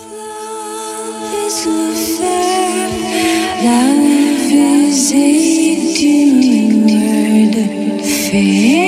On fire, feel it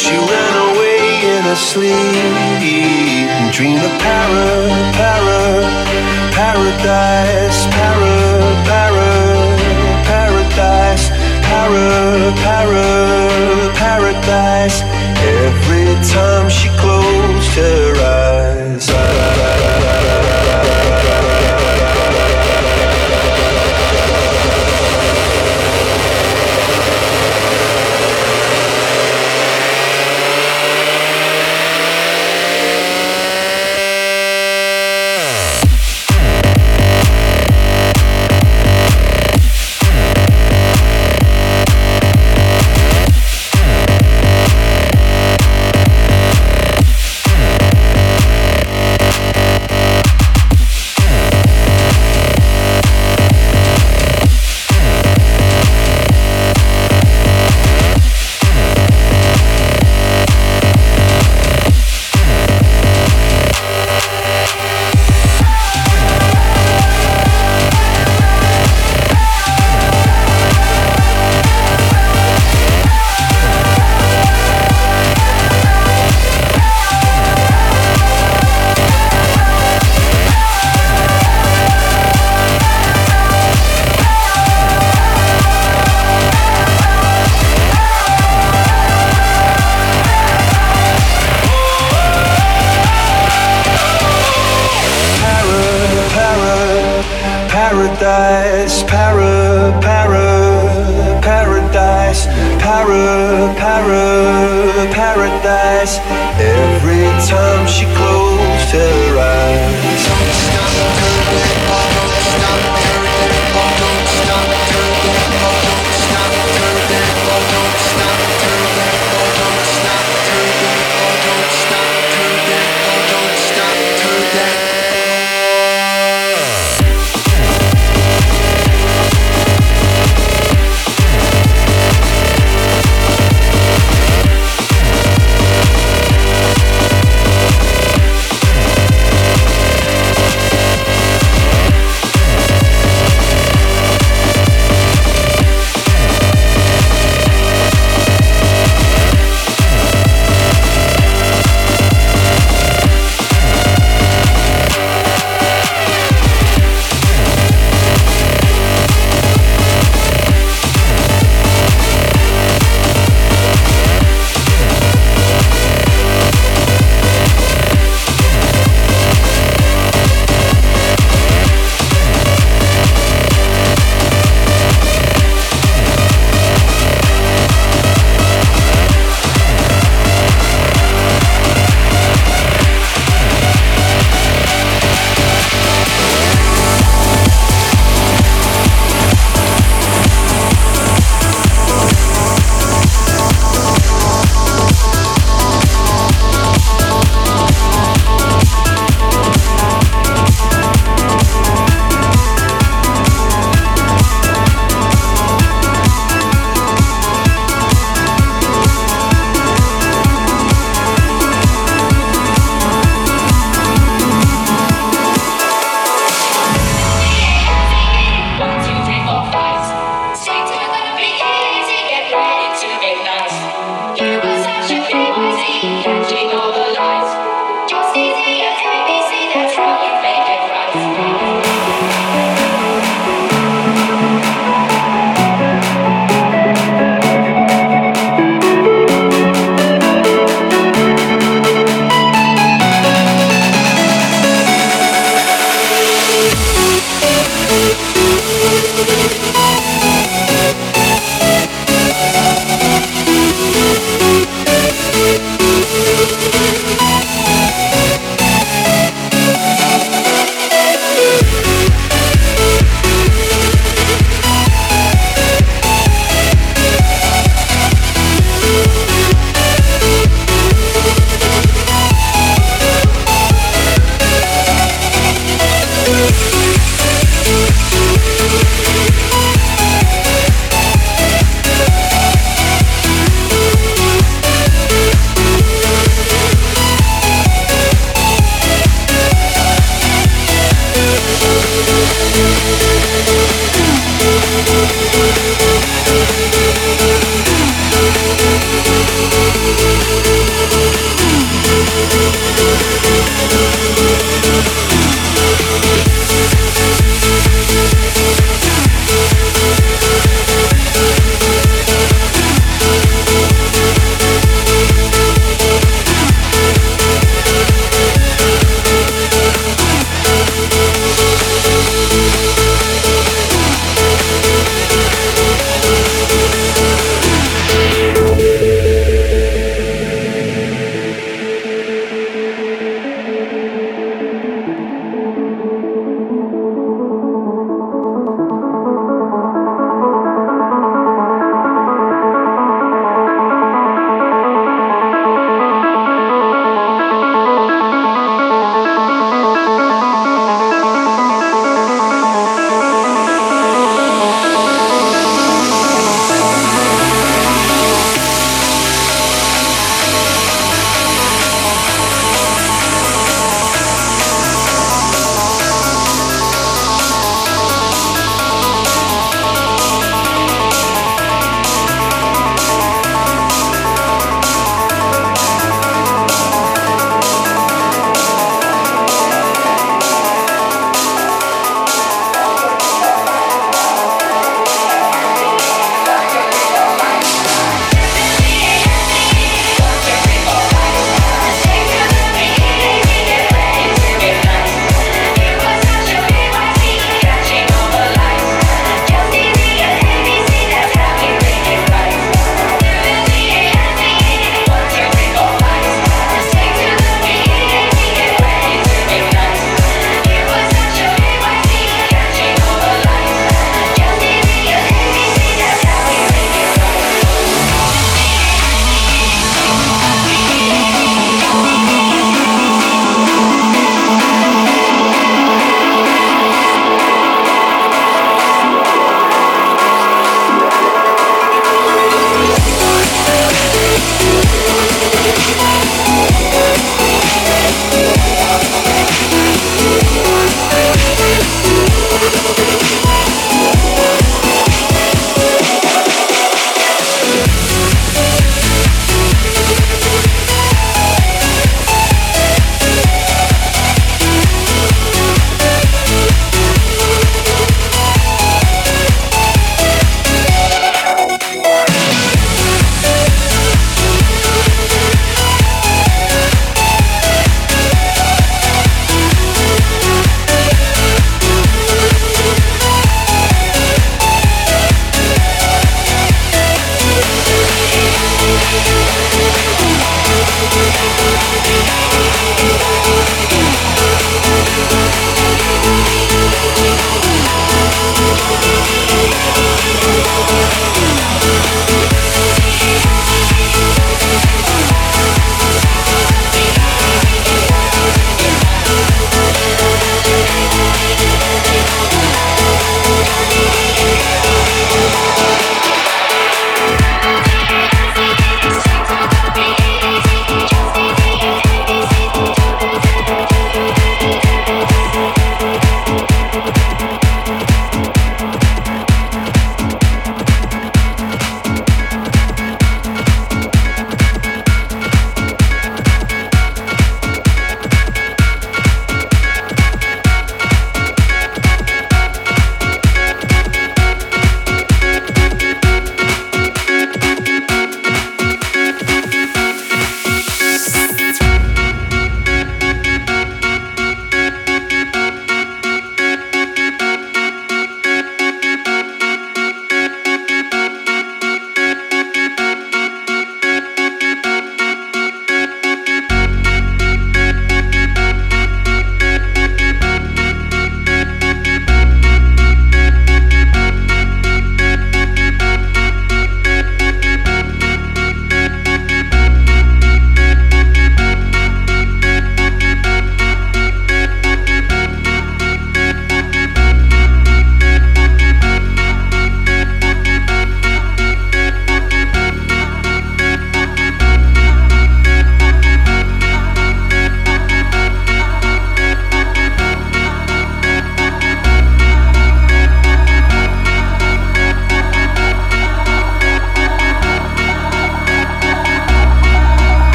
she ran away in her sleep and dreamed of para, para, paradise, para, para, paradise, para, para, paradise. Every time she closed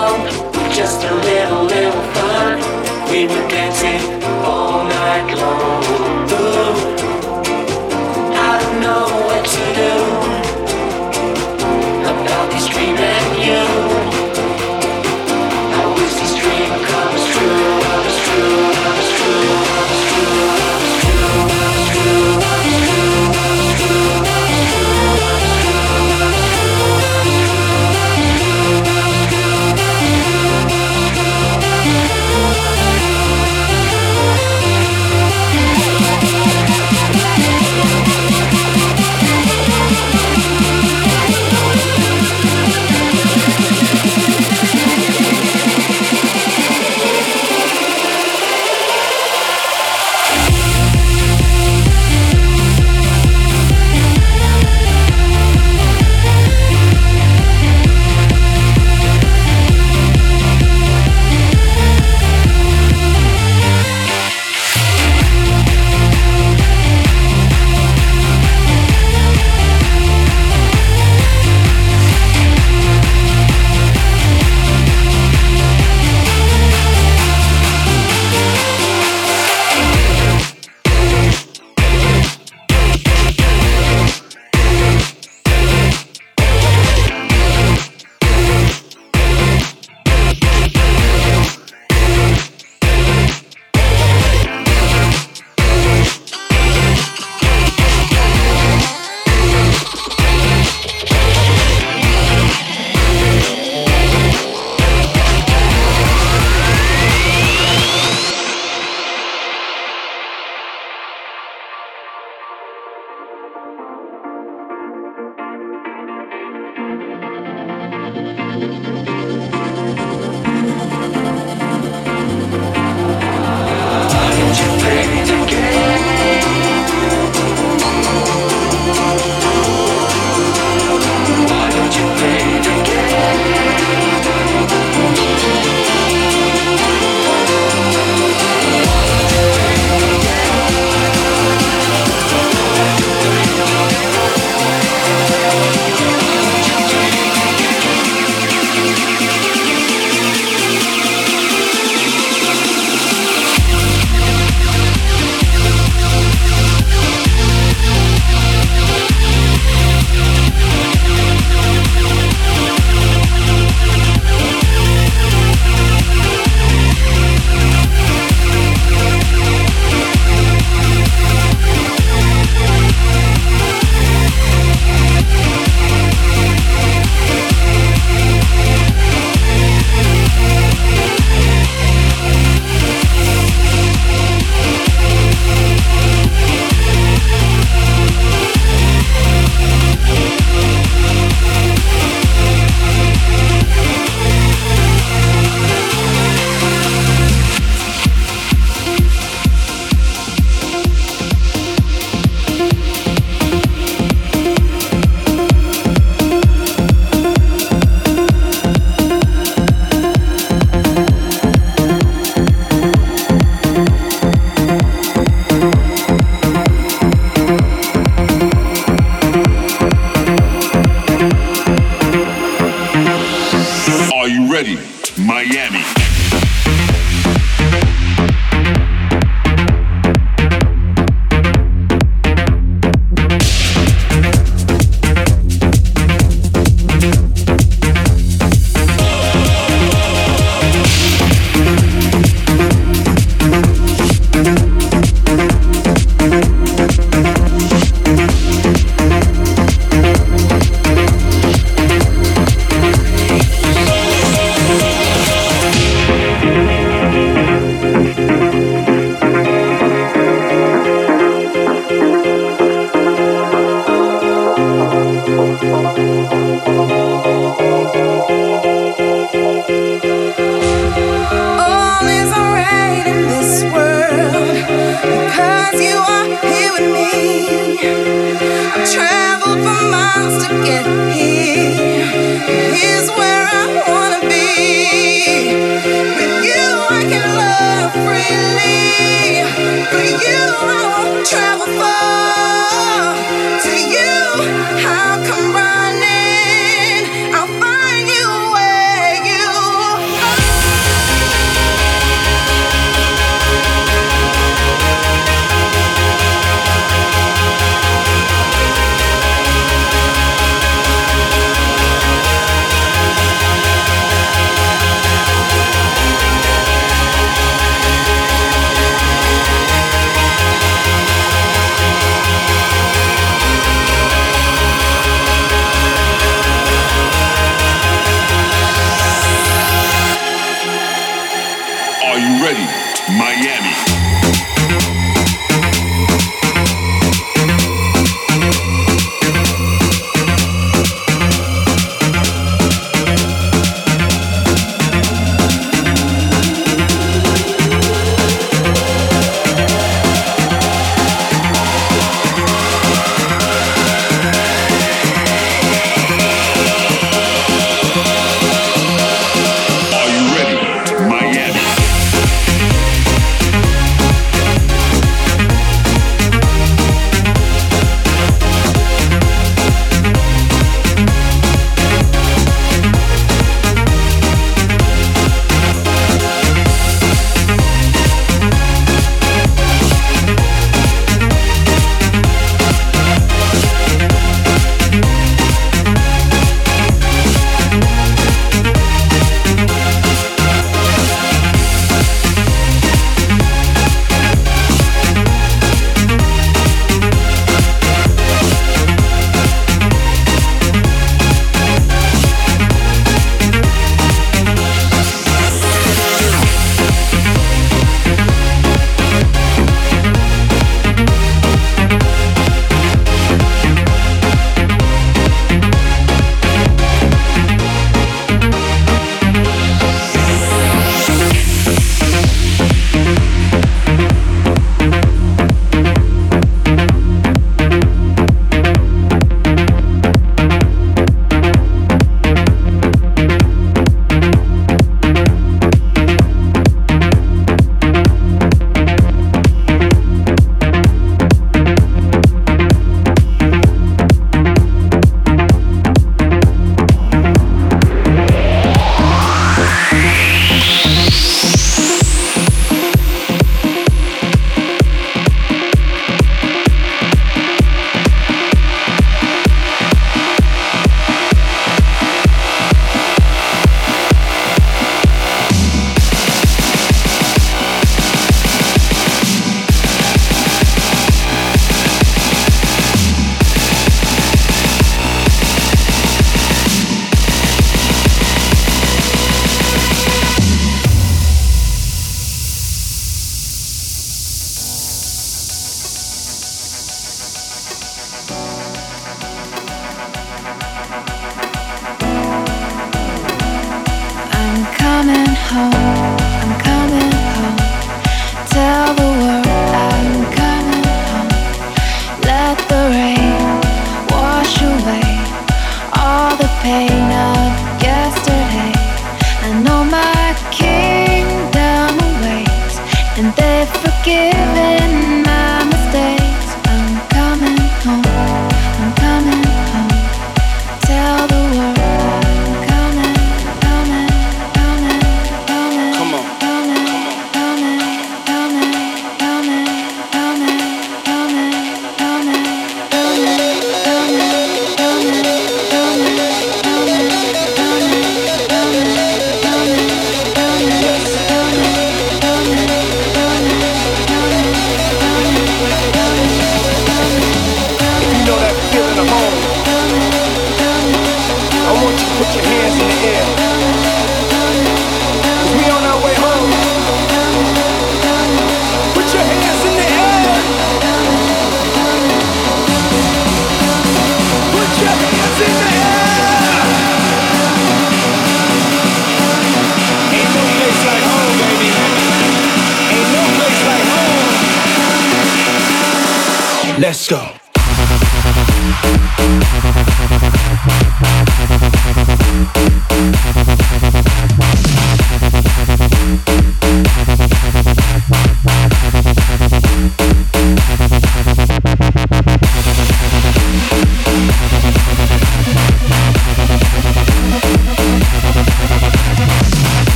along. Just a little, little fun. We were dancing all night long. Ooh, I don't know what to do about this dream and you.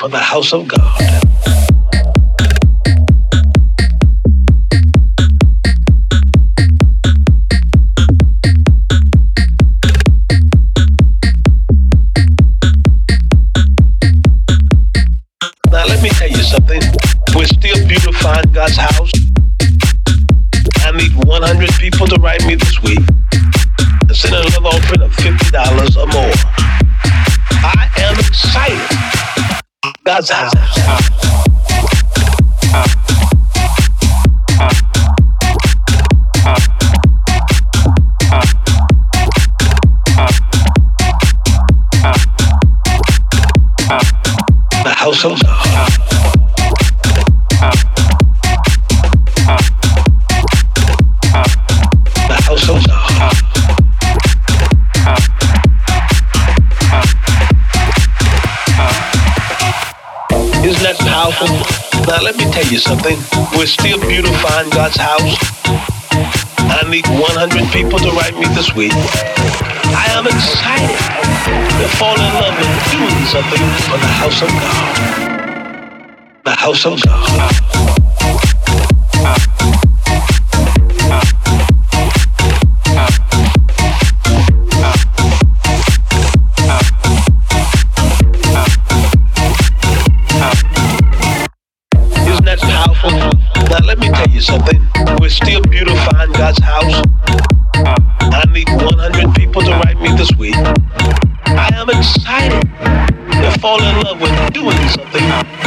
For the house of God. something? We're still beautifying God's house. I need 100 people to write me this week. I am excited to fall in love with doing something for the house of God. The house of God. you something. We're still beautifying God's house. I need 100 people to write me this week. I am excited to fall in love with doing something.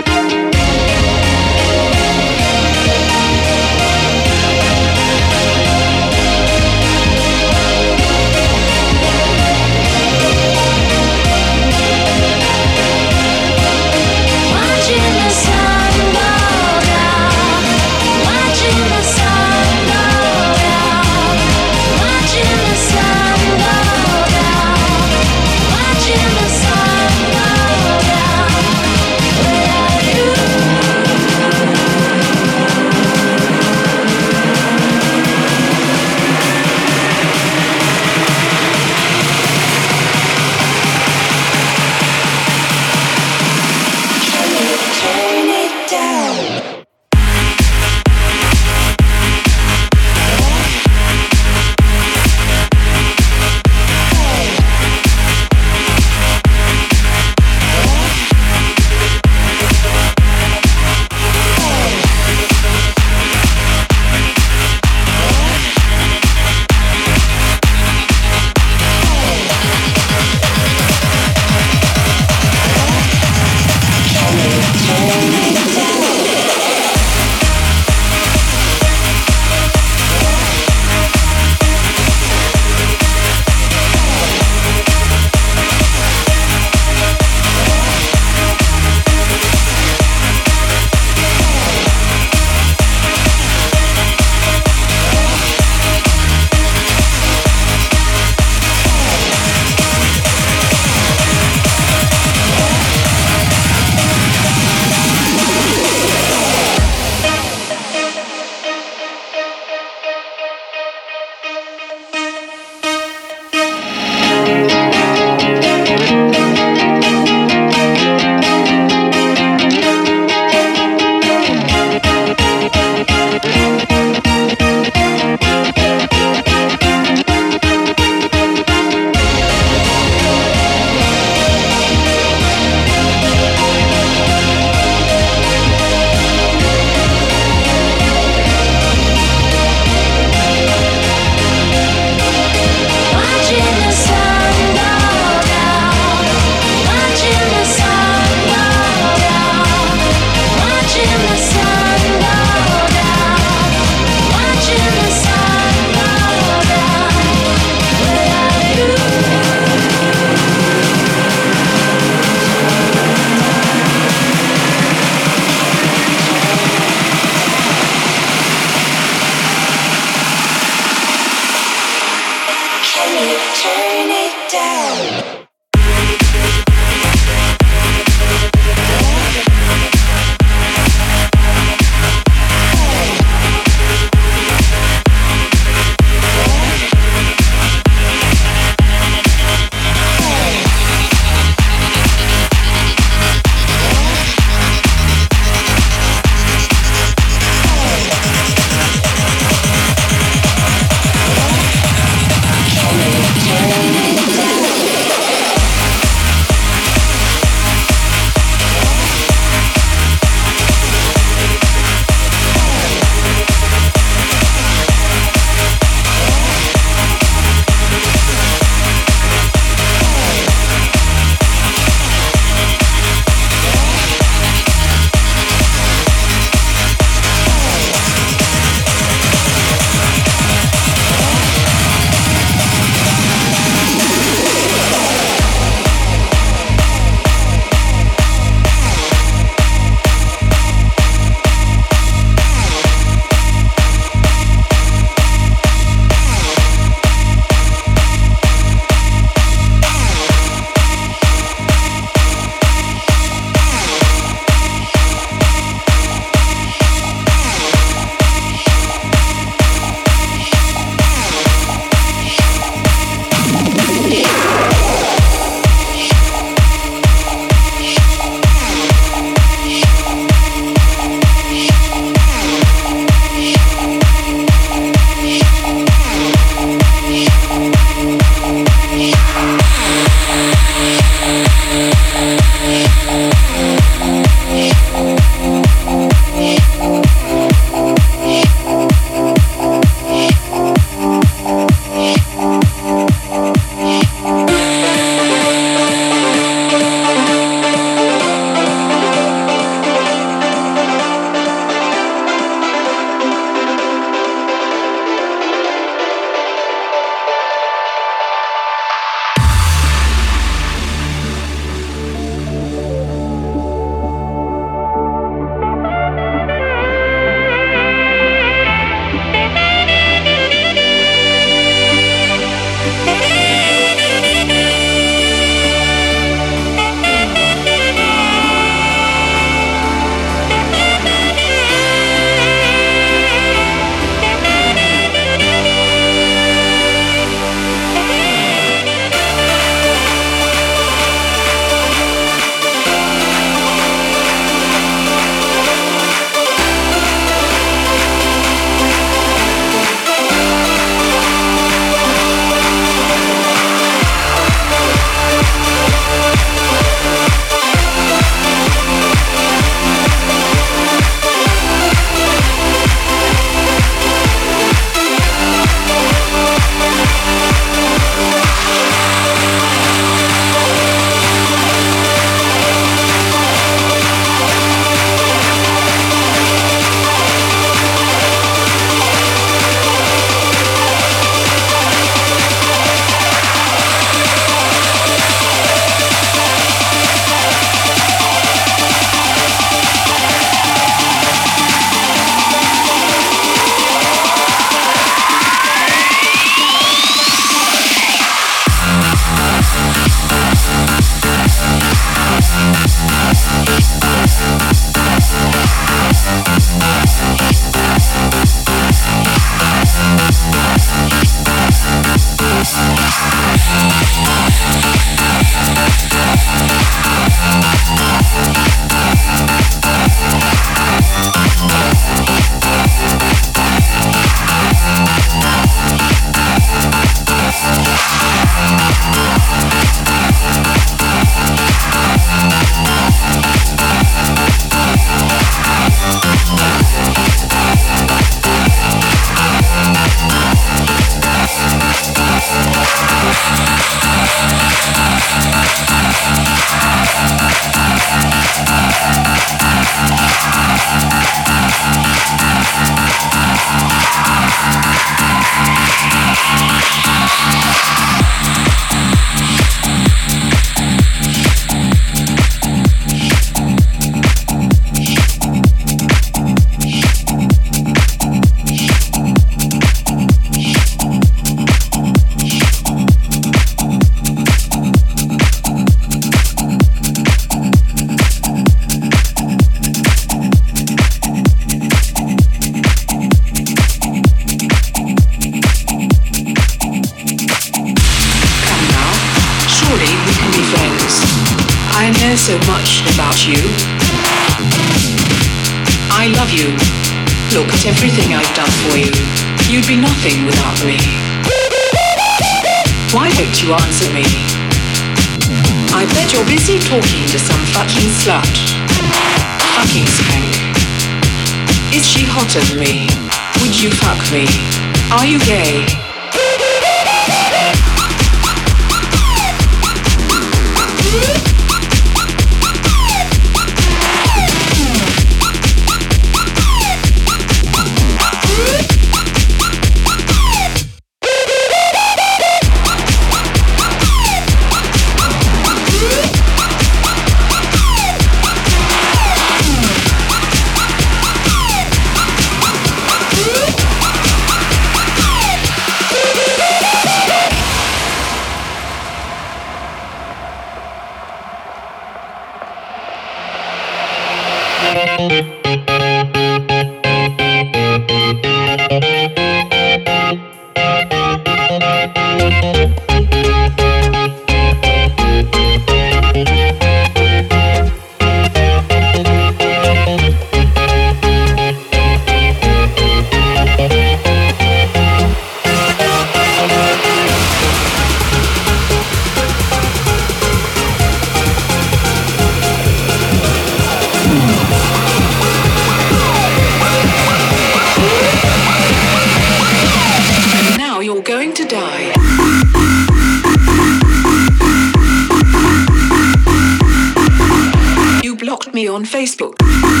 Facebook.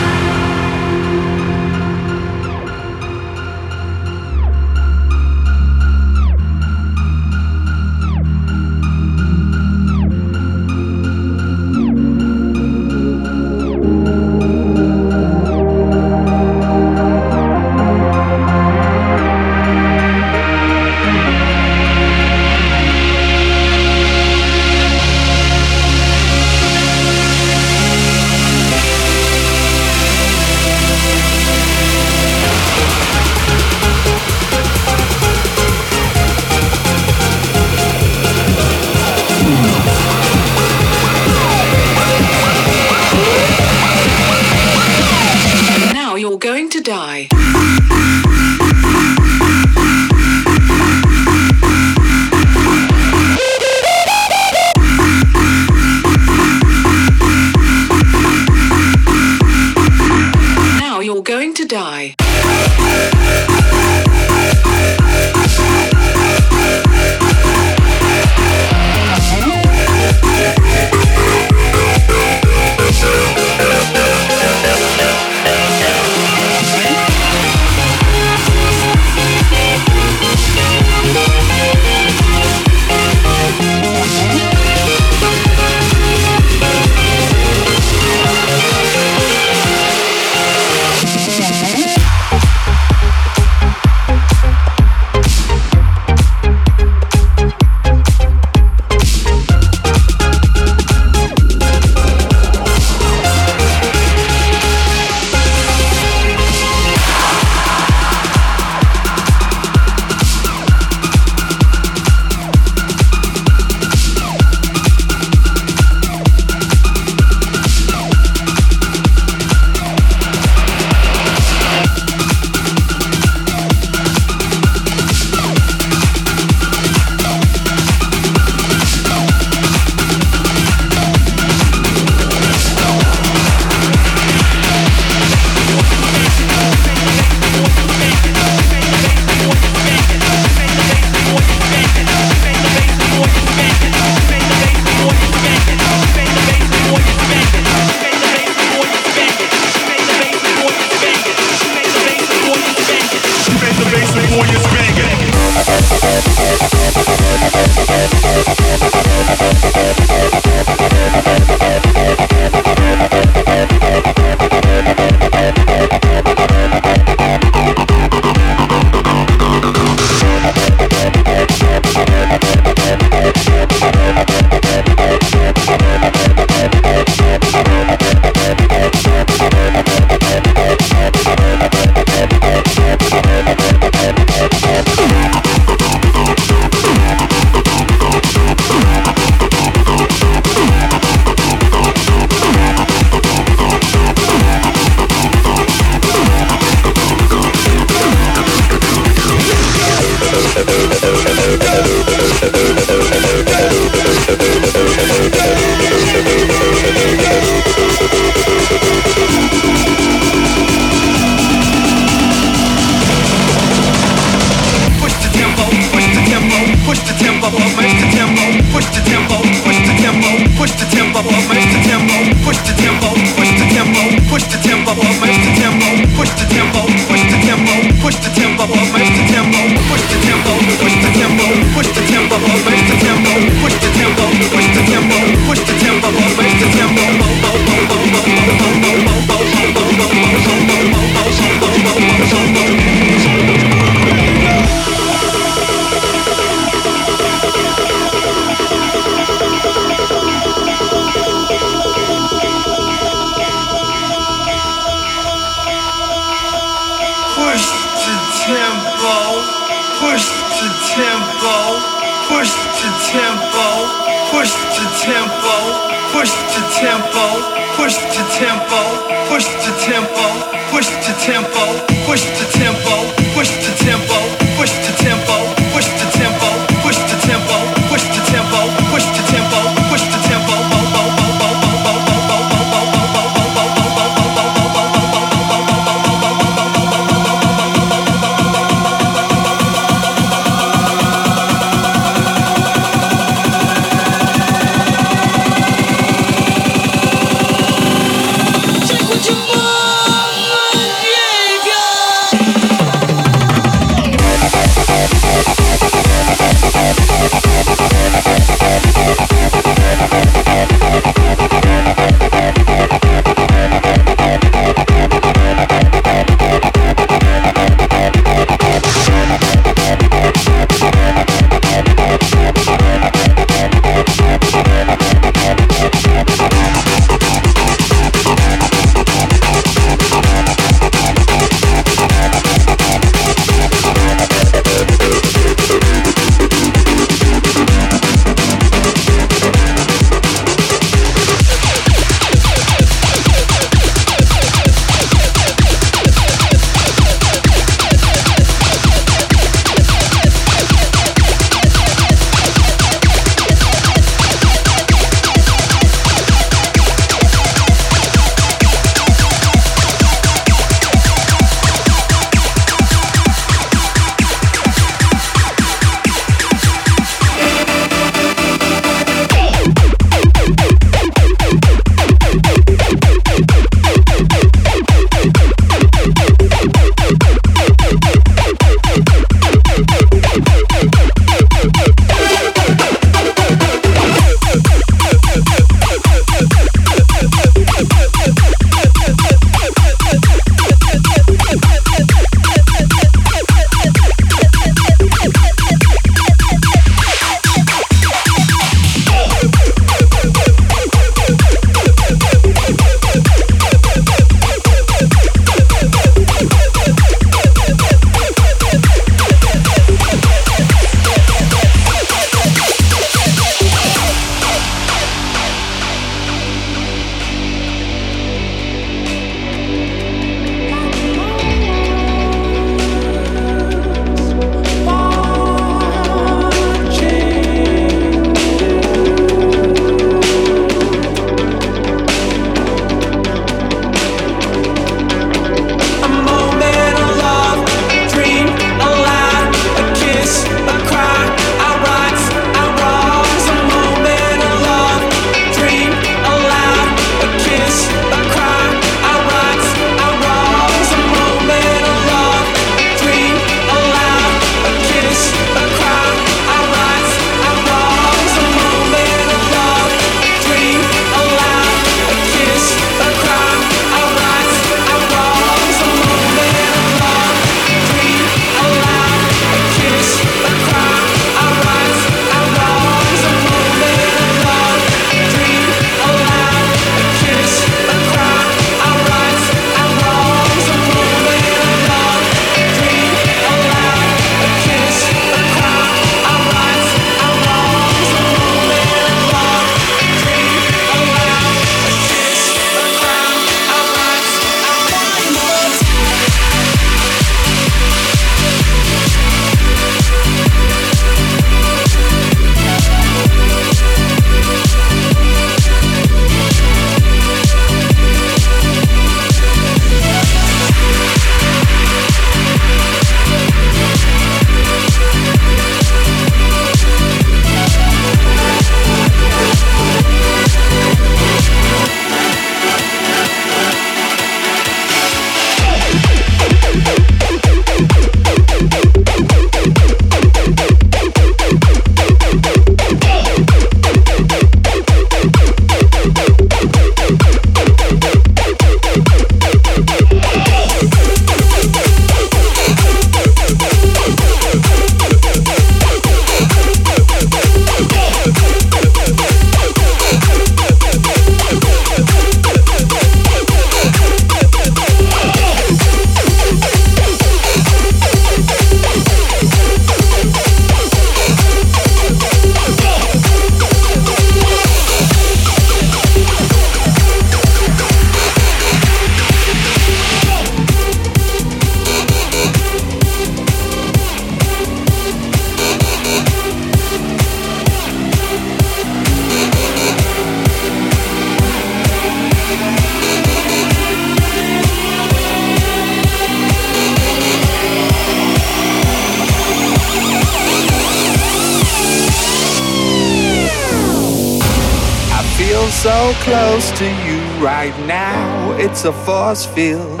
Field.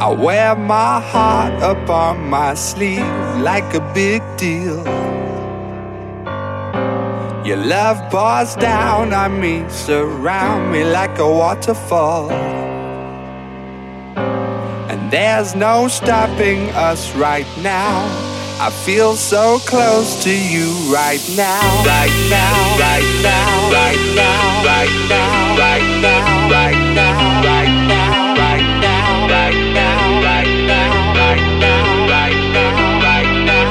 I wear my heart up on my sleeve like a big deal. Your love pours down on me, surround me like a waterfall. And there's no stopping us right now. I feel so close to you right now, right now, right now, right now, right now, right now, right now, right now, right now, right now, right now, right now, right now, right now,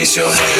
raise your hand.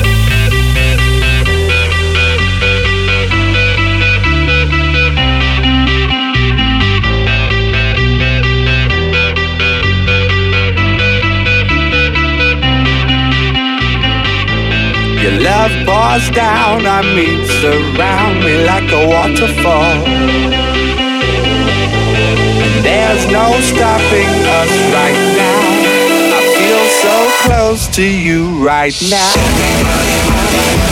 Your love pours down on me, surround me like a waterfall. There's no stopping us right now. I feel so close to you right now.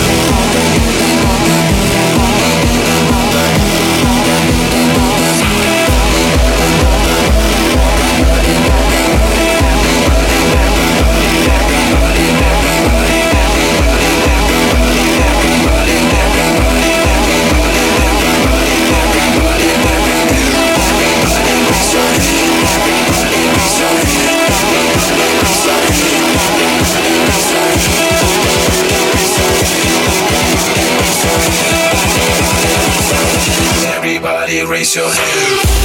Raise your hand.